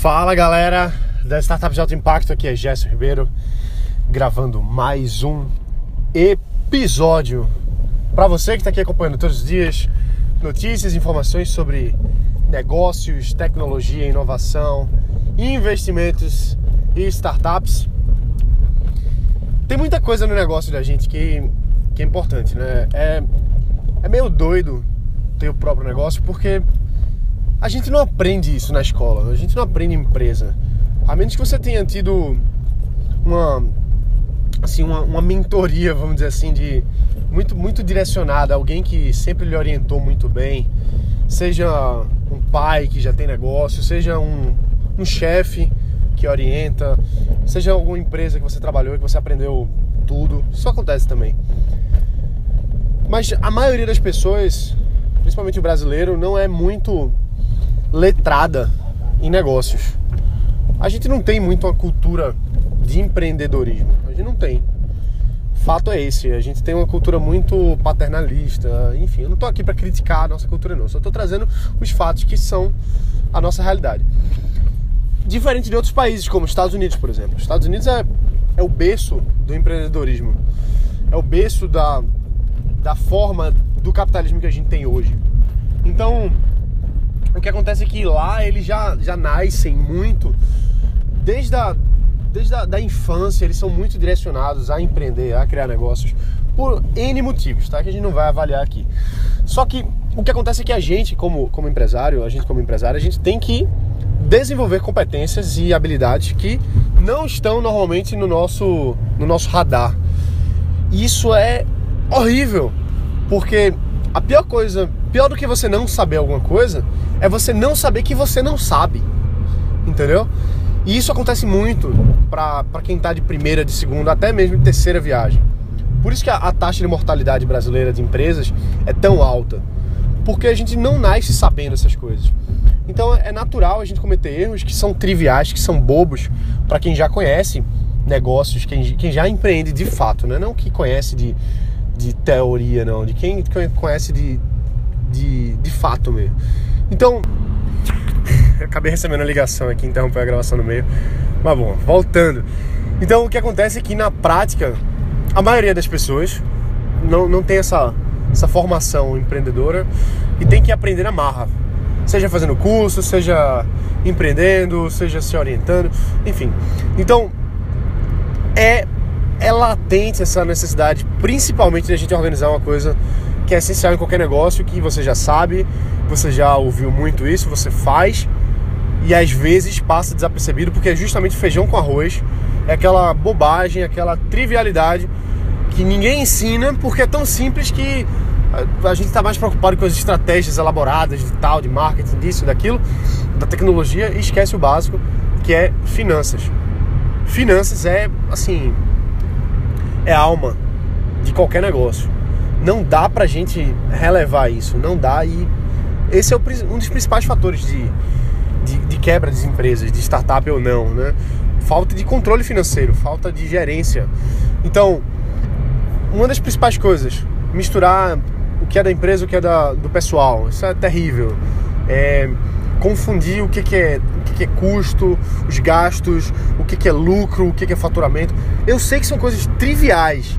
Fala galera da Startup de Alto Impacto, aqui é Gerson Ribeiro gravando mais um episódio para você que está aqui acompanhando todos os dias notícias, informações sobre negócios, tecnologia, inovação, investimentos e startups. Tem muita coisa no negócio da gente que, que é importante, né? É, é meio doido ter o próprio negócio porque a gente não aprende isso na escola, a gente não aprende empresa. A menos que você tenha tido uma assim uma, uma mentoria, vamos dizer assim, de muito muito direcionada, alguém que sempre lhe orientou muito bem, seja um pai que já tem negócio, seja um, um chefe que orienta, seja alguma empresa que você trabalhou e que você aprendeu tudo. Isso acontece também. Mas a maioria das pessoas, principalmente o brasileiro, não é muito letrada em negócios. A gente não tem muito uma cultura de empreendedorismo. A gente não tem. Fato é esse, a gente tem uma cultura muito paternalista, enfim, eu não estou aqui para criticar a nossa cultura não, só estou trazendo os fatos que são a nossa realidade. Diferente de outros países, como os Estados Unidos, por exemplo. Os Estados Unidos é, é o berço do empreendedorismo, é o berço da, da forma do capitalismo que a gente tem hoje. Então, o que acontece é que lá eles já, já nascem muito, desde a, desde da infância, eles são muito direcionados a empreender, a criar negócios, por N motivos, tá? Que a gente não vai avaliar aqui. Só que o que acontece é que a gente, como, como empresário, a gente como empresário, a gente tem que desenvolver competências e habilidades que não estão normalmente no nosso, no nosso radar. Isso é horrível, porque a pior coisa, pior do que você não saber alguma coisa, é você não saber que você não sabe. Entendeu? E isso acontece muito para quem está de primeira, de segunda, até mesmo de terceira viagem. Por isso que a, a, taxa de mortalidade brasileira de empresas é tão alta. Porque a gente não nasce sabendo essas coisas. Então é natural a gente cometer erros que são triviais, que são bobos para quem já conhece negócios, quem, quem já empreende de fato, né? não que conhece de, de teoria, não, de quem conhece de, de, de fato mesmo. Então, acabei recebendo a ligação aqui, interrompeu a gravação no meio. Mas bom, voltando. Então, o que acontece é que na prática, a maioria das pessoas não, não tem essa, essa formação empreendedora e tem que aprender na marra. Seja fazendo curso, seja empreendendo, seja se orientando, enfim. Então, é, é latente essa necessidade, principalmente de a gente organizar uma coisa que é essencial em qualquer negócio, que você já sabe, você já ouviu muito isso, você faz e às vezes passa desapercebido porque é justamente feijão com arroz, é aquela bobagem, aquela trivialidade que ninguém ensina porque é tão simples que a gente está mais preocupado com as estratégias elaboradas de tal, de marketing, disso, daquilo, da tecnologia e esquece o básico que é finanças. Finanças é assim, é alma de qualquer negócio não dá pra gente relevar isso, não dá e esse é um dos principais fatores de, de, de quebra das empresas, de startup ou não, né? Falta de controle financeiro, falta de gerência. Então, uma das principais coisas, misturar o que é da empresa e o que é da, do pessoal, isso é terrível. É, confundir o que, que é o que, que, é custo, os gastos, o que, que é lucro, o que, que é faturamento. Eu sei que são coisas triviais,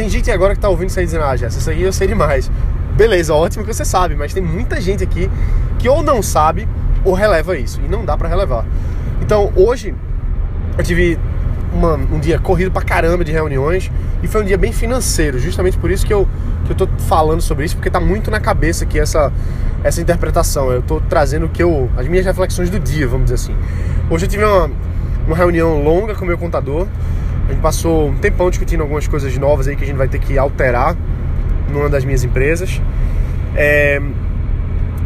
tem gente agora que tá ouvindo isso aí dizendo, ah, Jess, isso aí eu sei demais. Beleza, ótimo que você sabe, mas tem muita gente aqui que ou não sabe ou releva isso, e não dá para relevar. Então, hoje, eu tive uma, um dia corrido pra caramba de reuniões e foi um dia bem financeiro, justamente por isso que eu, que eu tô falando sobre isso, porque tá muito na cabeça aqui essa, essa interpretação. Eu tô trazendo que eu, as minhas reflexões do dia, vamos dizer assim. Hoje eu tive uma, uma reunião longa com o meu contador a gente passou um tempão discutindo algumas coisas novas aí que a gente vai ter que alterar numa das minhas empresas. É,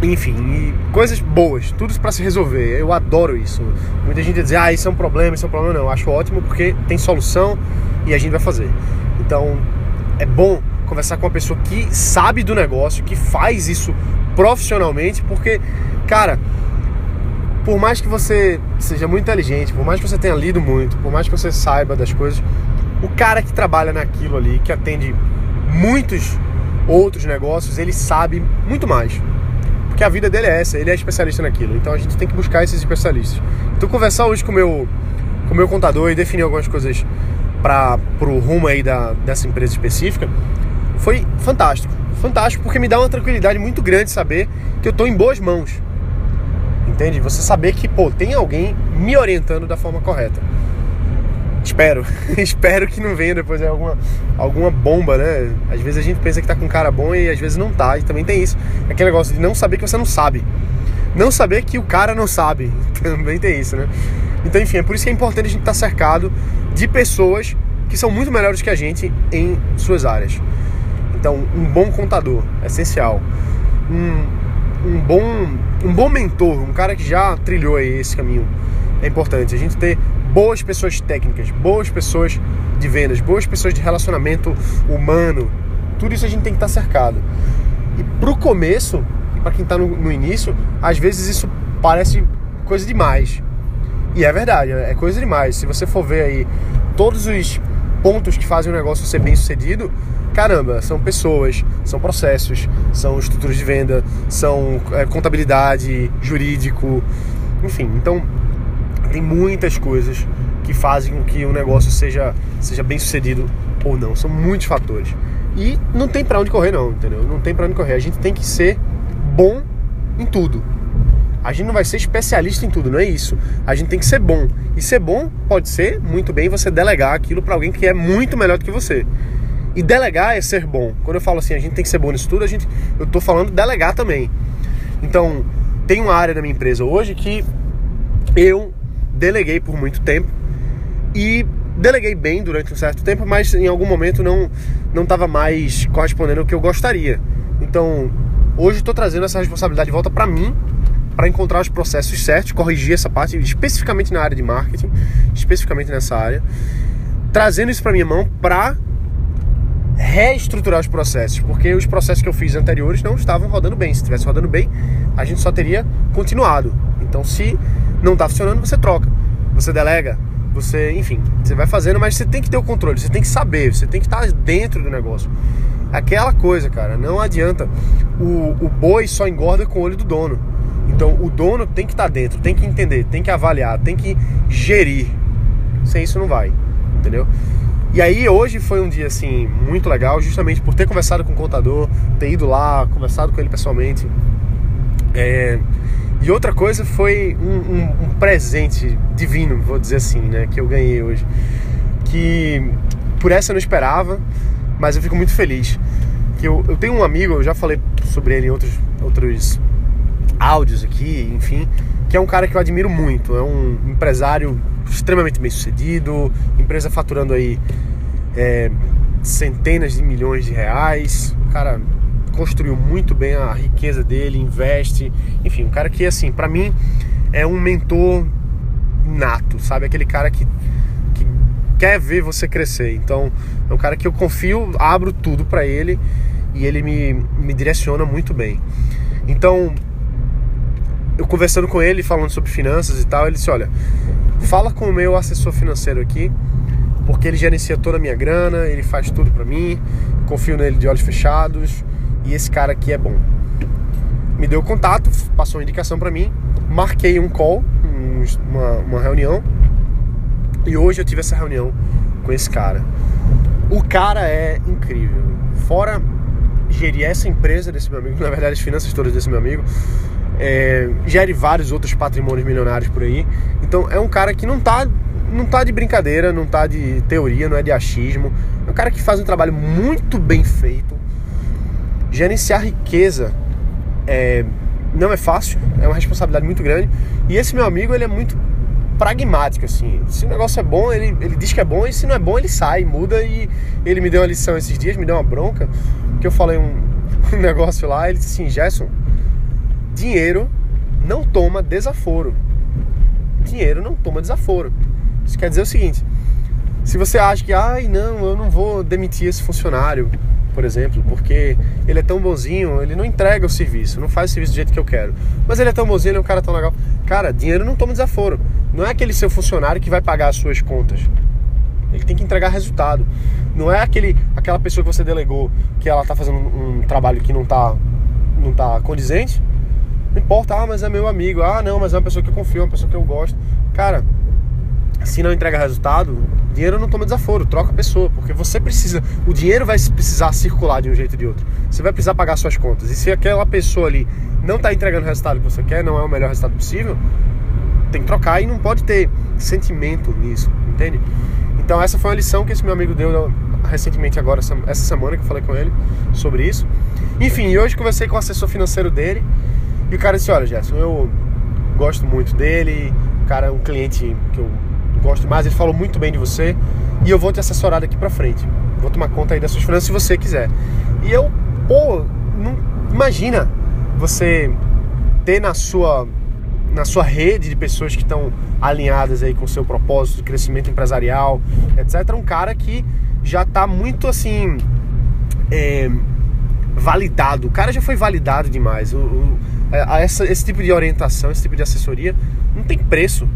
enfim, coisas boas, tudo para se resolver. Eu adoro isso. Muita gente diz, ah, isso é um problema, isso é um problema. Não, eu acho ótimo porque tem solução e a gente vai fazer. Então, é bom conversar com uma pessoa que sabe do negócio, que faz isso profissionalmente, porque, cara, por mais que você seja muito inteligente, por mais que você tenha lido muito, por mais que você saiba das coisas, o cara que trabalha naquilo ali, que atende muitos outros negócios, ele sabe muito mais. Porque a vida dele é essa, ele é especialista naquilo. Então a gente tem que buscar esses especialistas. Então conversar hoje com o meu, com o meu contador e definir algumas coisas para o rumo aí da, dessa empresa específica foi fantástico. Fantástico porque me dá uma tranquilidade muito grande saber que eu estou em boas mãos. Entende? Você saber que, pô, tem alguém me orientando da forma correta. Espero. Espero que não venha depois alguma, alguma bomba, né? Às vezes a gente pensa que tá com um cara bom e às vezes não tá. E também tem isso. Aquele negócio de não saber que você não sabe. Não saber que o cara não sabe. Também tem isso, né? Então, enfim, é por isso que é importante a gente estar tá cercado de pessoas que são muito melhores que a gente em suas áreas. Então, um bom contador, é essencial. Um, um, bom, um bom mentor, um cara que já trilhou esse caminho, é importante. A gente ter boas pessoas técnicas, boas pessoas de vendas, boas pessoas de relacionamento humano. Tudo isso a gente tem que estar cercado. E pro começo, para quem está no, no início, às vezes isso parece coisa demais. E é verdade, é coisa demais. Se você for ver aí todos os pontos que fazem o negócio ser bem sucedido, caramba, são pessoas, são processos, são estruturas de venda, são é, contabilidade, jurídico, enfim. Então, tem muitas coisas que fazem com que o negócio seja, seja bem sucedido ou não. São muitos fatores. E não tem para onde correr, não, entendeu? Não tem para onde correr. A gente tem que ser bom em tudo. A gente não vai ser especialista em tudo, não é isso. A gente tem que ser bom. E ser bom pode ser muito bem você delegar aquilo para alguém que é muito melhor do que você. E delegar é ser bom. Quando eu falo assim, a gente tem que ser bom nisso tudo, a gente, eu tô falando delegar também. Então, tem uma área da minha empresa hoje que eu deleguei por muito tempo e deleguei bem durante um certo tempo, mas em algum momento não não estava mais correspondendo ao que eu gostaria. Então, hoje estou trazendo essa responsabilidade de volta para mim, para encontrar os processos certos, corrigir essa parte, especificamente na área de marketing, especificamente nessa área, trazendo isso para minha mão para reestruturar os processos, porque os processos que eu fiz anteriores não estavam rodando bem. Se estivesse rodando bem, a gente só teria continuado. Então, se não está funcionando, você troca, você delega, você, enfim, você vai fazendo, mas você tem que ter o controle, você tem que saber, você tem que estar dentro do negócio. Aquela coisa, cara, não adianta. O, o boi só engorda com o olho do dono. Então o dono tem que estar dentro, tem que entender, tem que avaliar, tem que gerir. Sem isso não vai, entendeu? E aí hoje foi um dia assim muito legal, justamente por ter conversado com o contador, ter ido lá, conversado com ele pessoalmente. É, e outra coisa foi um, um, um, presente divino, vou dizer assim, né? Que eu ganhei hoje. Que por essa eu não esperava, mas eu fico muito feliz. Que eu, eu tenho um amigo, eu já falei sobre ele em outros, outros áudios aqui, enfim, que é um cara que eu admiro muito. É um empresário extremamente bem sucedido, empresa faturando aí é, centenas de milhões de reais. Cara construiu muito bem a riqueza dele, investe, enfim, um cara que assim, para mim é um mentor nato, sabe? Aquele cara que, que quer ver você crescer. Então, é um cara que eu confio, abro tudo para ele e ele me, me direciona muito bem. Então, eu conversando com ele, falando sobre finanças e tal, ele disse: Olha, fala com o meu assessor financeiro aqui, porque ele gerencia toda a minha grana, ele faz tudo para mim, confio nele de olhos fechados e esse cara aqui é bom. Me deu contato, passou uma indicação para mim, marquei um call, uma, uma reunião, e hoje eu tive essa reunião com esse cara. O cara é incrível. Fora gerir essa empresa desse meu amigo, na verdade as finanças todas desse meu amigo, é, gere vários outros patrimônios milionários por aí. Então é um cara que não tá, não tá de brincadeira, não tá de teoria, não é de achismo. É um cara que faz um trabalho muito bem feito, gerenciar riqueza é, não é fácil, é uma responsabilidade muito grande. E esse meu amigo, ele é muito pragmático, assim. Se o negócio é bom, ele, ele diz que é bom, e se não é bom, ele sai, muda. E ele me deu uma lição esses dias, me deu uma bronca, que eu falei um, um negócio lá, ele disse assim, Gerson, dinheiro não toma desaforo. Dinheiro não toma desaforo. Isso quer dizer o seguinte, se você acha que, ai, não, eu não vou demitir esse funcionário, por exemplo, porque ele é tão bonzinho, ele não entrega o serviço, não faz o serviço do jeito que eu quero. Mas ele é tão bonzinho, ele é um cara tão legal. Cara, dinheiro não toma desaforo. Não é aquele seu funcionário que vai pagar as suas contas. Ele tem que entregar resultado. Não é aquele, aquela pessoa que você delegou que ela está fazendo um, trabalho que não está não tá condizente. Não importa, ah, mas é meu amigo, ah, não, mas é uma pessoa que eu confio, uma pessoa que eu gosto. Cara, se não entrega resultado, dinheiro não toma desaforo, troca a pessoa, porque você precisa, o dinheiro vai precisar circular de um jeito ou de outro. Você vai precisar pagar suas contas. E se aquela pessoa ali não está entregando o resultado que você quer, não é o melhor resultado possível, tem que trocar e não pode ter sentimento nisso, entende? Então essa foi uma lição que esse meu amigo deu recentemente agora, essa semana que eu falei com ele sobre isso. Enfim, hoje conversei com o assessor financeiro dele e o cara disse, olha Gerson, eu gosto muito dele, o cara é um cliente que eu gosto mais, ele falou muito bem de você e eu vou te assessorar daqui pra frente. Vou tomar conta aí das suas finanças se você quiser. E eu, pô, não, imagina você ter na sua na sua rede de pessoas que estão alinhadas aí com o seu propósito de crescimento empresarial, etc. Um cara que já está muito assim é, validado. O cara já foi validado demais. O, o, a, a essa, esse tipo de orientação, esse tipo de assessoria não tem preço,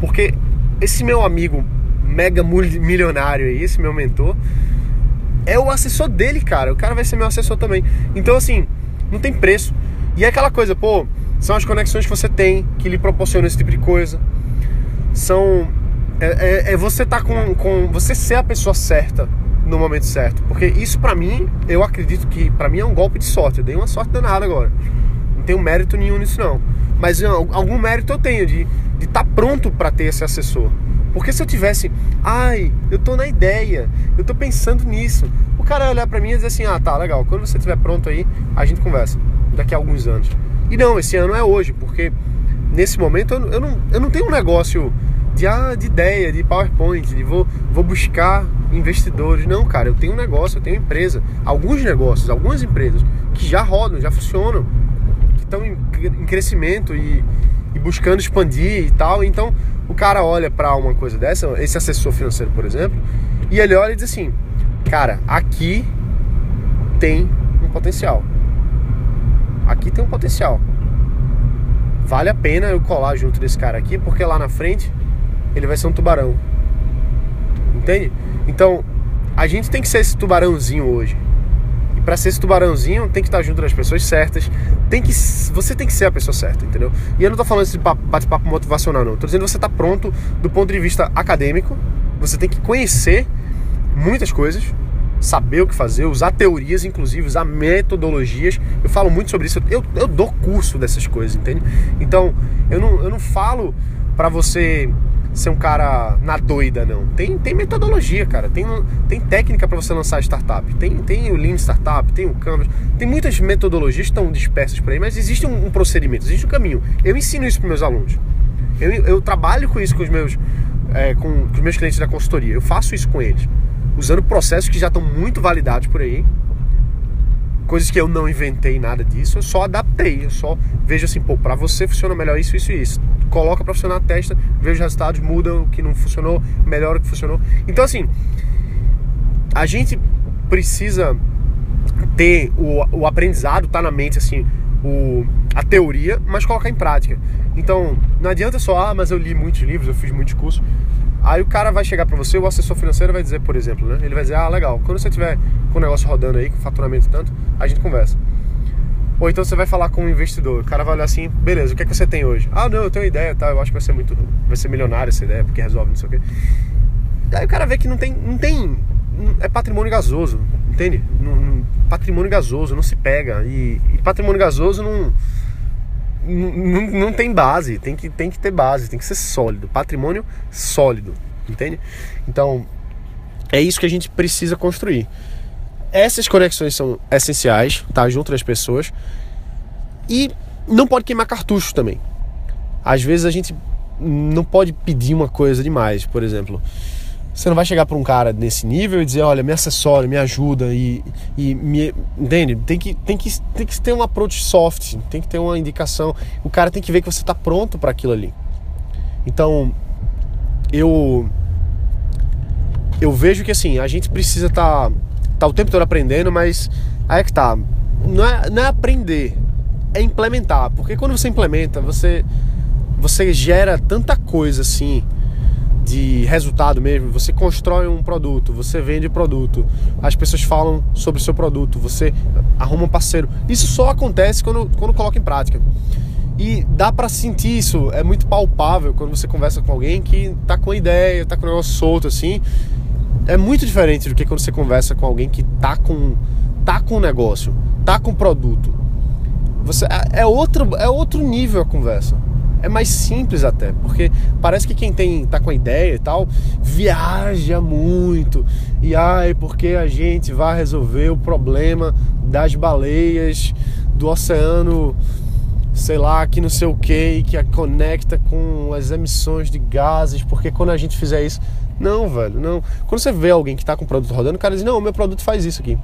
porque esse meu amigo mega milionário aí, esse meu mentor, é o assessor dele, cara. O cara vai ser meu assessor também. Então, assim, não tem preço. E é aquela coisa, pô, são as conexões que você tem que lhe proporcionam esse tipo de coisa. São. É, é, é você tá com, com. Você ser a pessoa certa no momento certo. Porque isso para mim, eu acredito que para mim é um golpe de sorte. Eu dei uma sorte danada agora. Não tenho mérito nenhum nisso não. Mas algum mérito eu tenho de estar tá pronto para ter esse assessor. Porque se eu tivesse, ai, eu tô na ideia, eu tô pensando nisso, o cara olhar para mim e dizer assim: ah, tá, legal, quando você estiver pronto aí, a gente conversa, daqui a alguns anos. E não, esse ano é hoje, porque nesse momento eu, eu, não, eu não tenho um negócio de, ah, de ideia, de PowerPoint, de vou, vou buscar investidores. Não, cara, eu tenho um negócio, eu tenho empresa, alguns negócios, algumas empresas que já rodam, já funcionam, que estão em, em crescimento e, e buscando expandir e tal. Então o cara olha para uma coisa dessa, esse assessor financeiro, por exemplo, e ele olha e diz assim: Cara, aqui tem um potencial. Aqui tem um potencial. Vale a pena eu colar junto desse cara aqui, porque lá na frente ele vai ser um tubarão. Entende? Então, a gente tem que ser esse tubarãozinho hoje para ser esse tubarãozinho, tem que estar junto das pessoas certas, tem que você tem que ser a pessoa certa, entendeu? E eu não tô falando esse bate-papo motivacional não, tô dizendo que você tá pronto do ponto de vista acadêmico, você tem que conhecer muitas coisas, saber o que fazer, usar teorias, inclusive, usar metodologias. Eu falo muito sobre isso, eu, eu dou curso dessas coisas, entende? Então, eu não, eu não falo para você ser um cara na doida, não. Tem, tem metodologia, cara. Tem, tem técnica para você lançar startup. Tem, tem o Lean Startup, tem o Canvas. Tem muitas metodologias que estão dispersas por aí, mas existe um, um procedimento, existe um caminho. Eu ensino isso para meus alunos. Eu, eu trabalho com isso com os meus, é, com, com os meus clientes da consultoria. Eu faço isso com eles. Usando processos que já estão muito validados por aí coisas que eu não inventei nada disso, eu só adaptei, eu só vejo assim, pô, para você funciona melhor isso, isso e isso. Coloca para funcionar, testa, veja os resultados, muda o que não funcionou, melhora o que funcionou. Então assim, a gente precisa ter o, o aprendizado, tá na mente assim, o, a teoria, mas colocar em prática. Então, não adianta só, ah, mas eu li muitos livros, eu fiz muitos cursos. Aí o cara vai chegar para você, o assessor financeiro vai dizer, por exemplo, né? Ele vai dizer, ah, legal, quando você tiver com o negócio rodando aí, com faturamento tanto, a gente conversa. Ou então você vai falar com um investidor, o cara vai olhar assim, beleza, o que é que você tem hoje? Ah, não, eu tenho uma ideia, tá? Eu acho que vai ser muito, vai ser milionário essa ideia, porque resolve não sei o quê. Aí o cara vê que não tem, não tem, é patrimônio gasoso, entende? Não, patrimônio gasoso não se pega e, e patrimônio gasoso não não, não tem base, tem que, tem que ter base, tem que ser sólido, patrimônio sólido, entende? Então, é isso que a gente precisa construir. Essas conexões são essenciais, tá? Junto das pessoas. E não pode queimar cartucho também. Às vezes a gente não pode pedir uma coisa demais, por exemplo. Você não vai chegar para um cara nesse nível e dizer, olha, me assessora, me ajuda e, e me. Entende? Tem que, tem, que, tem que ter um approach soft, tem que ter uma indicação. O cara tem que ver que você está pronto para aquilo ali. Então, eu. Eu vejo que assim, a gente precisa estar tá, tá o tempo todo aprendendo, mas aí é que tá. Não é, não é aprender, é implementar. Porque quando você implementa, você, você gera tanta coisa assim de resultado mesmo. Você constrói um produto, você vende produto, as pessoas falam sobre o seu produto, você arruma um parceiro. Isso só acontece quando, quando coloca em prática. E dá para sentir isso, é muito palpável quando você conversa com alguém que tá com ideia, tá com o negócio solto assim. É muito diferente do que quando você conversa com alguém que tá com tá com um negócio, tá com um produto. Você é, é outro é outro nível a conversa. É mais simples até, porque parece que quem tem tá com a ideia e tal viaja muito. E ai, porque a gente vai resolver o problema das baleias do oceano sei lá, que não sei o que, que a conecta com as emissões de gases, porque quando a gente fizer isso. Não, velho, não. Quando você vê alguém que está com o produto rodando, o cara diz: Não, meu produto faz isso aqui.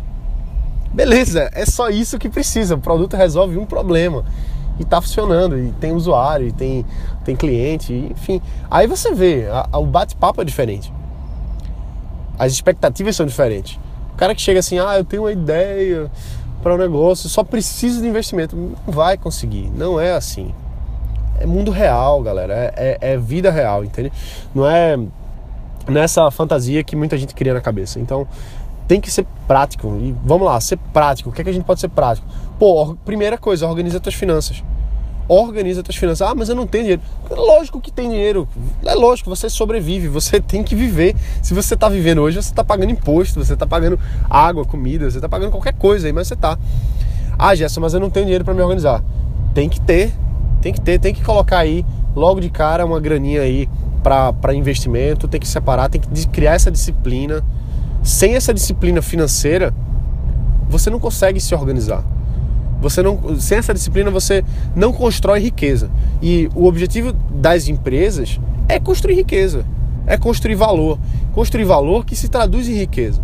Beleza, é só isso que precisa. O produto resolve um problema. E está funcionando, e tem usuário, e tem, tem cliente, enfim. Aí você vê, a, a, o bate-papo é diferente. As expectativas são diferentes. O cara que chega assim, ah, eu tenho uma ideia, para o um negócio, só precisa de investimento. Não vai conseguir, não é assim. É mundo real, galera, é, é, é vida real, entende? Não é nessa fantasia que muita gente cria na cabeça. Então, tem que ser prático. E vamos lá, ser prático. O que, é que a gente pode ser prático? Pô, primeira coisa, organiza suas finanças organiza suas finanças. Ah, mas eu não tenho dinheiro. Lógico que tem dinheiro. É lógico, você sobrevive, você tem que viver. Se você está vivendo hoje, você está pagando imposto, você está pagando água, comida, você está pagando qualquer coisa aí, mas você está. Ah, Gerson, mas eu não tenho dinheiro para me organizar. Tem que ter, tem que ter, tem que colocar aí logo de cara uma graninha aí para investimento, tem que separar, tem que criar essa disciplina. Sem essa disciplina financeira, você não consegue se organizar. Você não, sem essa disciplina você não constrói riqueza. E o objetivo das empresas é construir riqueza, é construir valor, construir valor que se traduz em riqueza.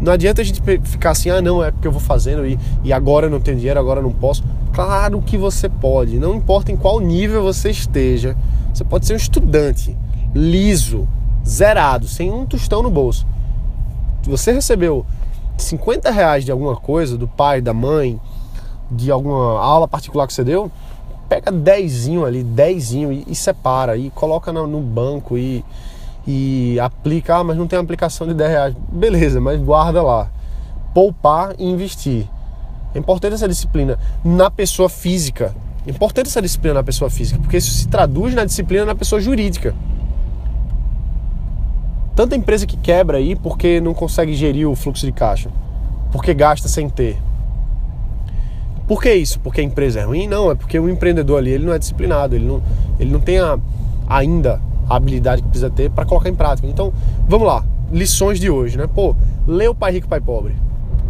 Não adianta a gente ficar assim, ah não, é porque eu vou fazendo e, e agora eu não tenho dinheiro, agora eu não posso. Claro que você pode, não importa em qual nível você esteja. Você pode ser um estudante, liso, zerado, sem um tostão no bolso. Você recebeu 50 reais de alguma coisa do pai, da mãe, de alguma aula particular que você deu, pega dezinho ali, dezinho e, e separa e coloca no, no, banco e, e aplica. Ah, mas não tem aplicação de 10 reais. Beleza, mas guarda lá. Poupar e investir. É importante essa disciplina na pessoa física. É importante essa disciplina na pessoa física, porque isso se traduz na disciplina na pessoa jurídica. Tanta empresa que quebra aí porque não consegue gerir o fluxo de caixa, porque gasta sem ter. Por que isso? Porque a empresa é ruim? Não, é porque o empreendedor ali ele não é disciplinado, ele não, ele não tem a, ainda a habilidade que precisa ter para colocar em prática. Então, vamos lá, lições de hoje, né? Pô, lê o Pai Rico, Pai Pobre.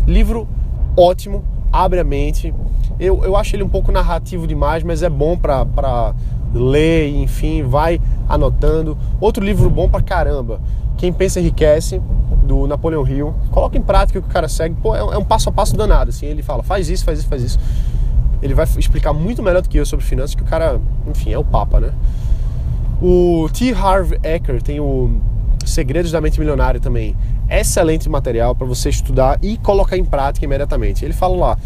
Livro ótimo, abre a mente. Eu, eu acho ele um pouco narrativo demais, mas é bom para ler, enfim, vai anotando. Outro livro bom pra caramba, Quem Pensa Enriquece, do Napoleão Hill. Coloca em prática o que o cara segue. Pô, é, é um passo a passo danado, assim. Ele fala, faz isso, faz isso, faz isso. Ele vai explicar muito melhor do que eu sobre finanças, que o cara, enfim, é o papa, né? O T. Harv Eker tem o Segredos da Mente Milionária também. Excelente material para você estudar e colocar em prática imediatamente. Ele fala lá,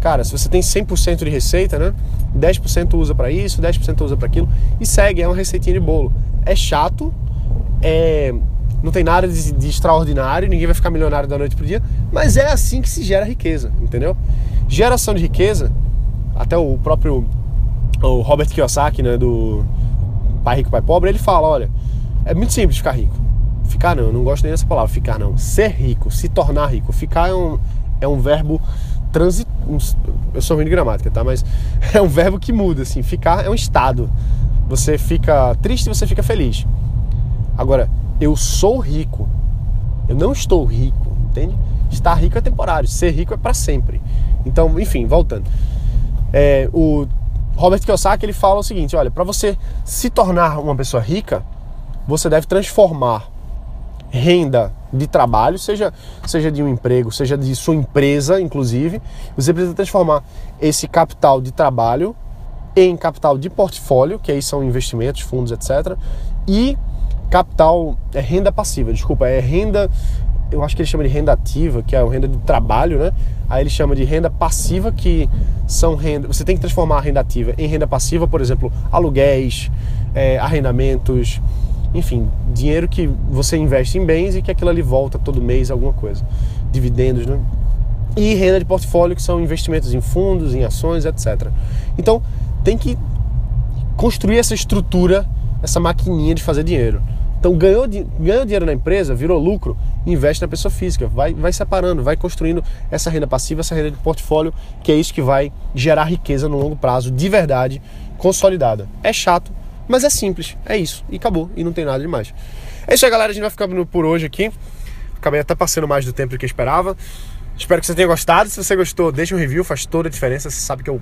cara, se você tem 100% de receita, né? 10% usa para isso, 10% usa para aquilo e segue, é uma receitinha de bolo. É chato, é não tem nada de, de, extraordinário, ninguém vai ficar milionário da noite pro dia, mas é assim que se gera riqueza, entendeu? Geração de riqueza, até o próprio o Robert Kiyosaki, né, do Pai Rico, Pai Pobre, ele fala, olha, é muito simples ficar rico. Ficar não, eu não gosto nem dessa palavra, ficar não. Ser rico, se tornar rico. Ficar é um, é um verbo transit... Eu sou ruim de gramática, tá? Mas é um verbo que muda, assim. Ficar é um estado. Você fica triste, você fica feliz. Agora, eu sou rico. Eu não estou rico, entende? Estar rico é temporário, ser rico é para sempre. Então, enfim, voltando. É, o Robert Kiyosaki ele fala o seguinte: olha, para você se tornar uma pessoa rica, você deve transformar renda de trabalho, seja, seja de um emprego, seja de sua empresa, inclusive, você precisa transformar esse capital de trabalho em capital de portfólio, que aí são investimentos, fundos, etc. E capital, é renda passiva, desculpa, é renda, eu acho que ele chama de renda ativa, que é a renda do trabalho, né? Aí ele chama de renda passiva, que são renda. Você tem que transformar a renda ativa em renda passiva, por exemplo, aluguéis, é, arrendamentos, enfim, dinheiro que você investe em bens e que aquilo ali volta todo mês, alguma coisa. Dividendos, né? E renda de portfólio, que são investimentos em fundos, em ações, etc. Então, tem que construir essa estrutura, essa maquininha de fazer dinheiro. Então ganhou, ganhou dinheiro na empresa, virou lucro, investe na pessoa física, vai, vai separando, vai construindo essa renda passiva, essa renda de portfólio, que é isso que vai gerar riqueza no longo prazo, de verdade, consolidada. É chato, mas é simples, é isso, e acabou, e não tem nada demais. É isso aí, galera, a gente vai ficando por hoje aqui. Acabei até passando mais do tempo do que eu esperava. Espero que você tenha gostado. Se você gostou, deixa um review, faz toda a diferença. Você sabe que eu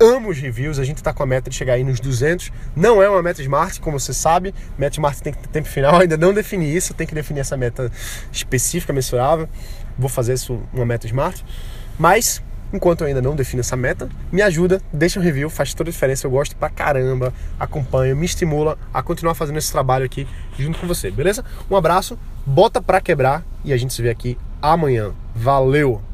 amo os reviews. A gente está com a meta de chegar aí nos 200. Não é uma meta smart, como você sabe. Meta smart tem que ter tempo final. Ainda não defini isso. Tem que definir essa meta específica, mensurável. Vou fazer isso uma meta smart. Mas enquanto eu ainda não defino essa meta, me ajuda, deixa um review, faz toda a diferença. Eu gosto pra caramba, acompanha, me estimula a continuar fazendo esse trabalho aqui junto com você, beleza? Um abraço, bota pra quebrar e a gente se vê aqui amanhã. Valeu!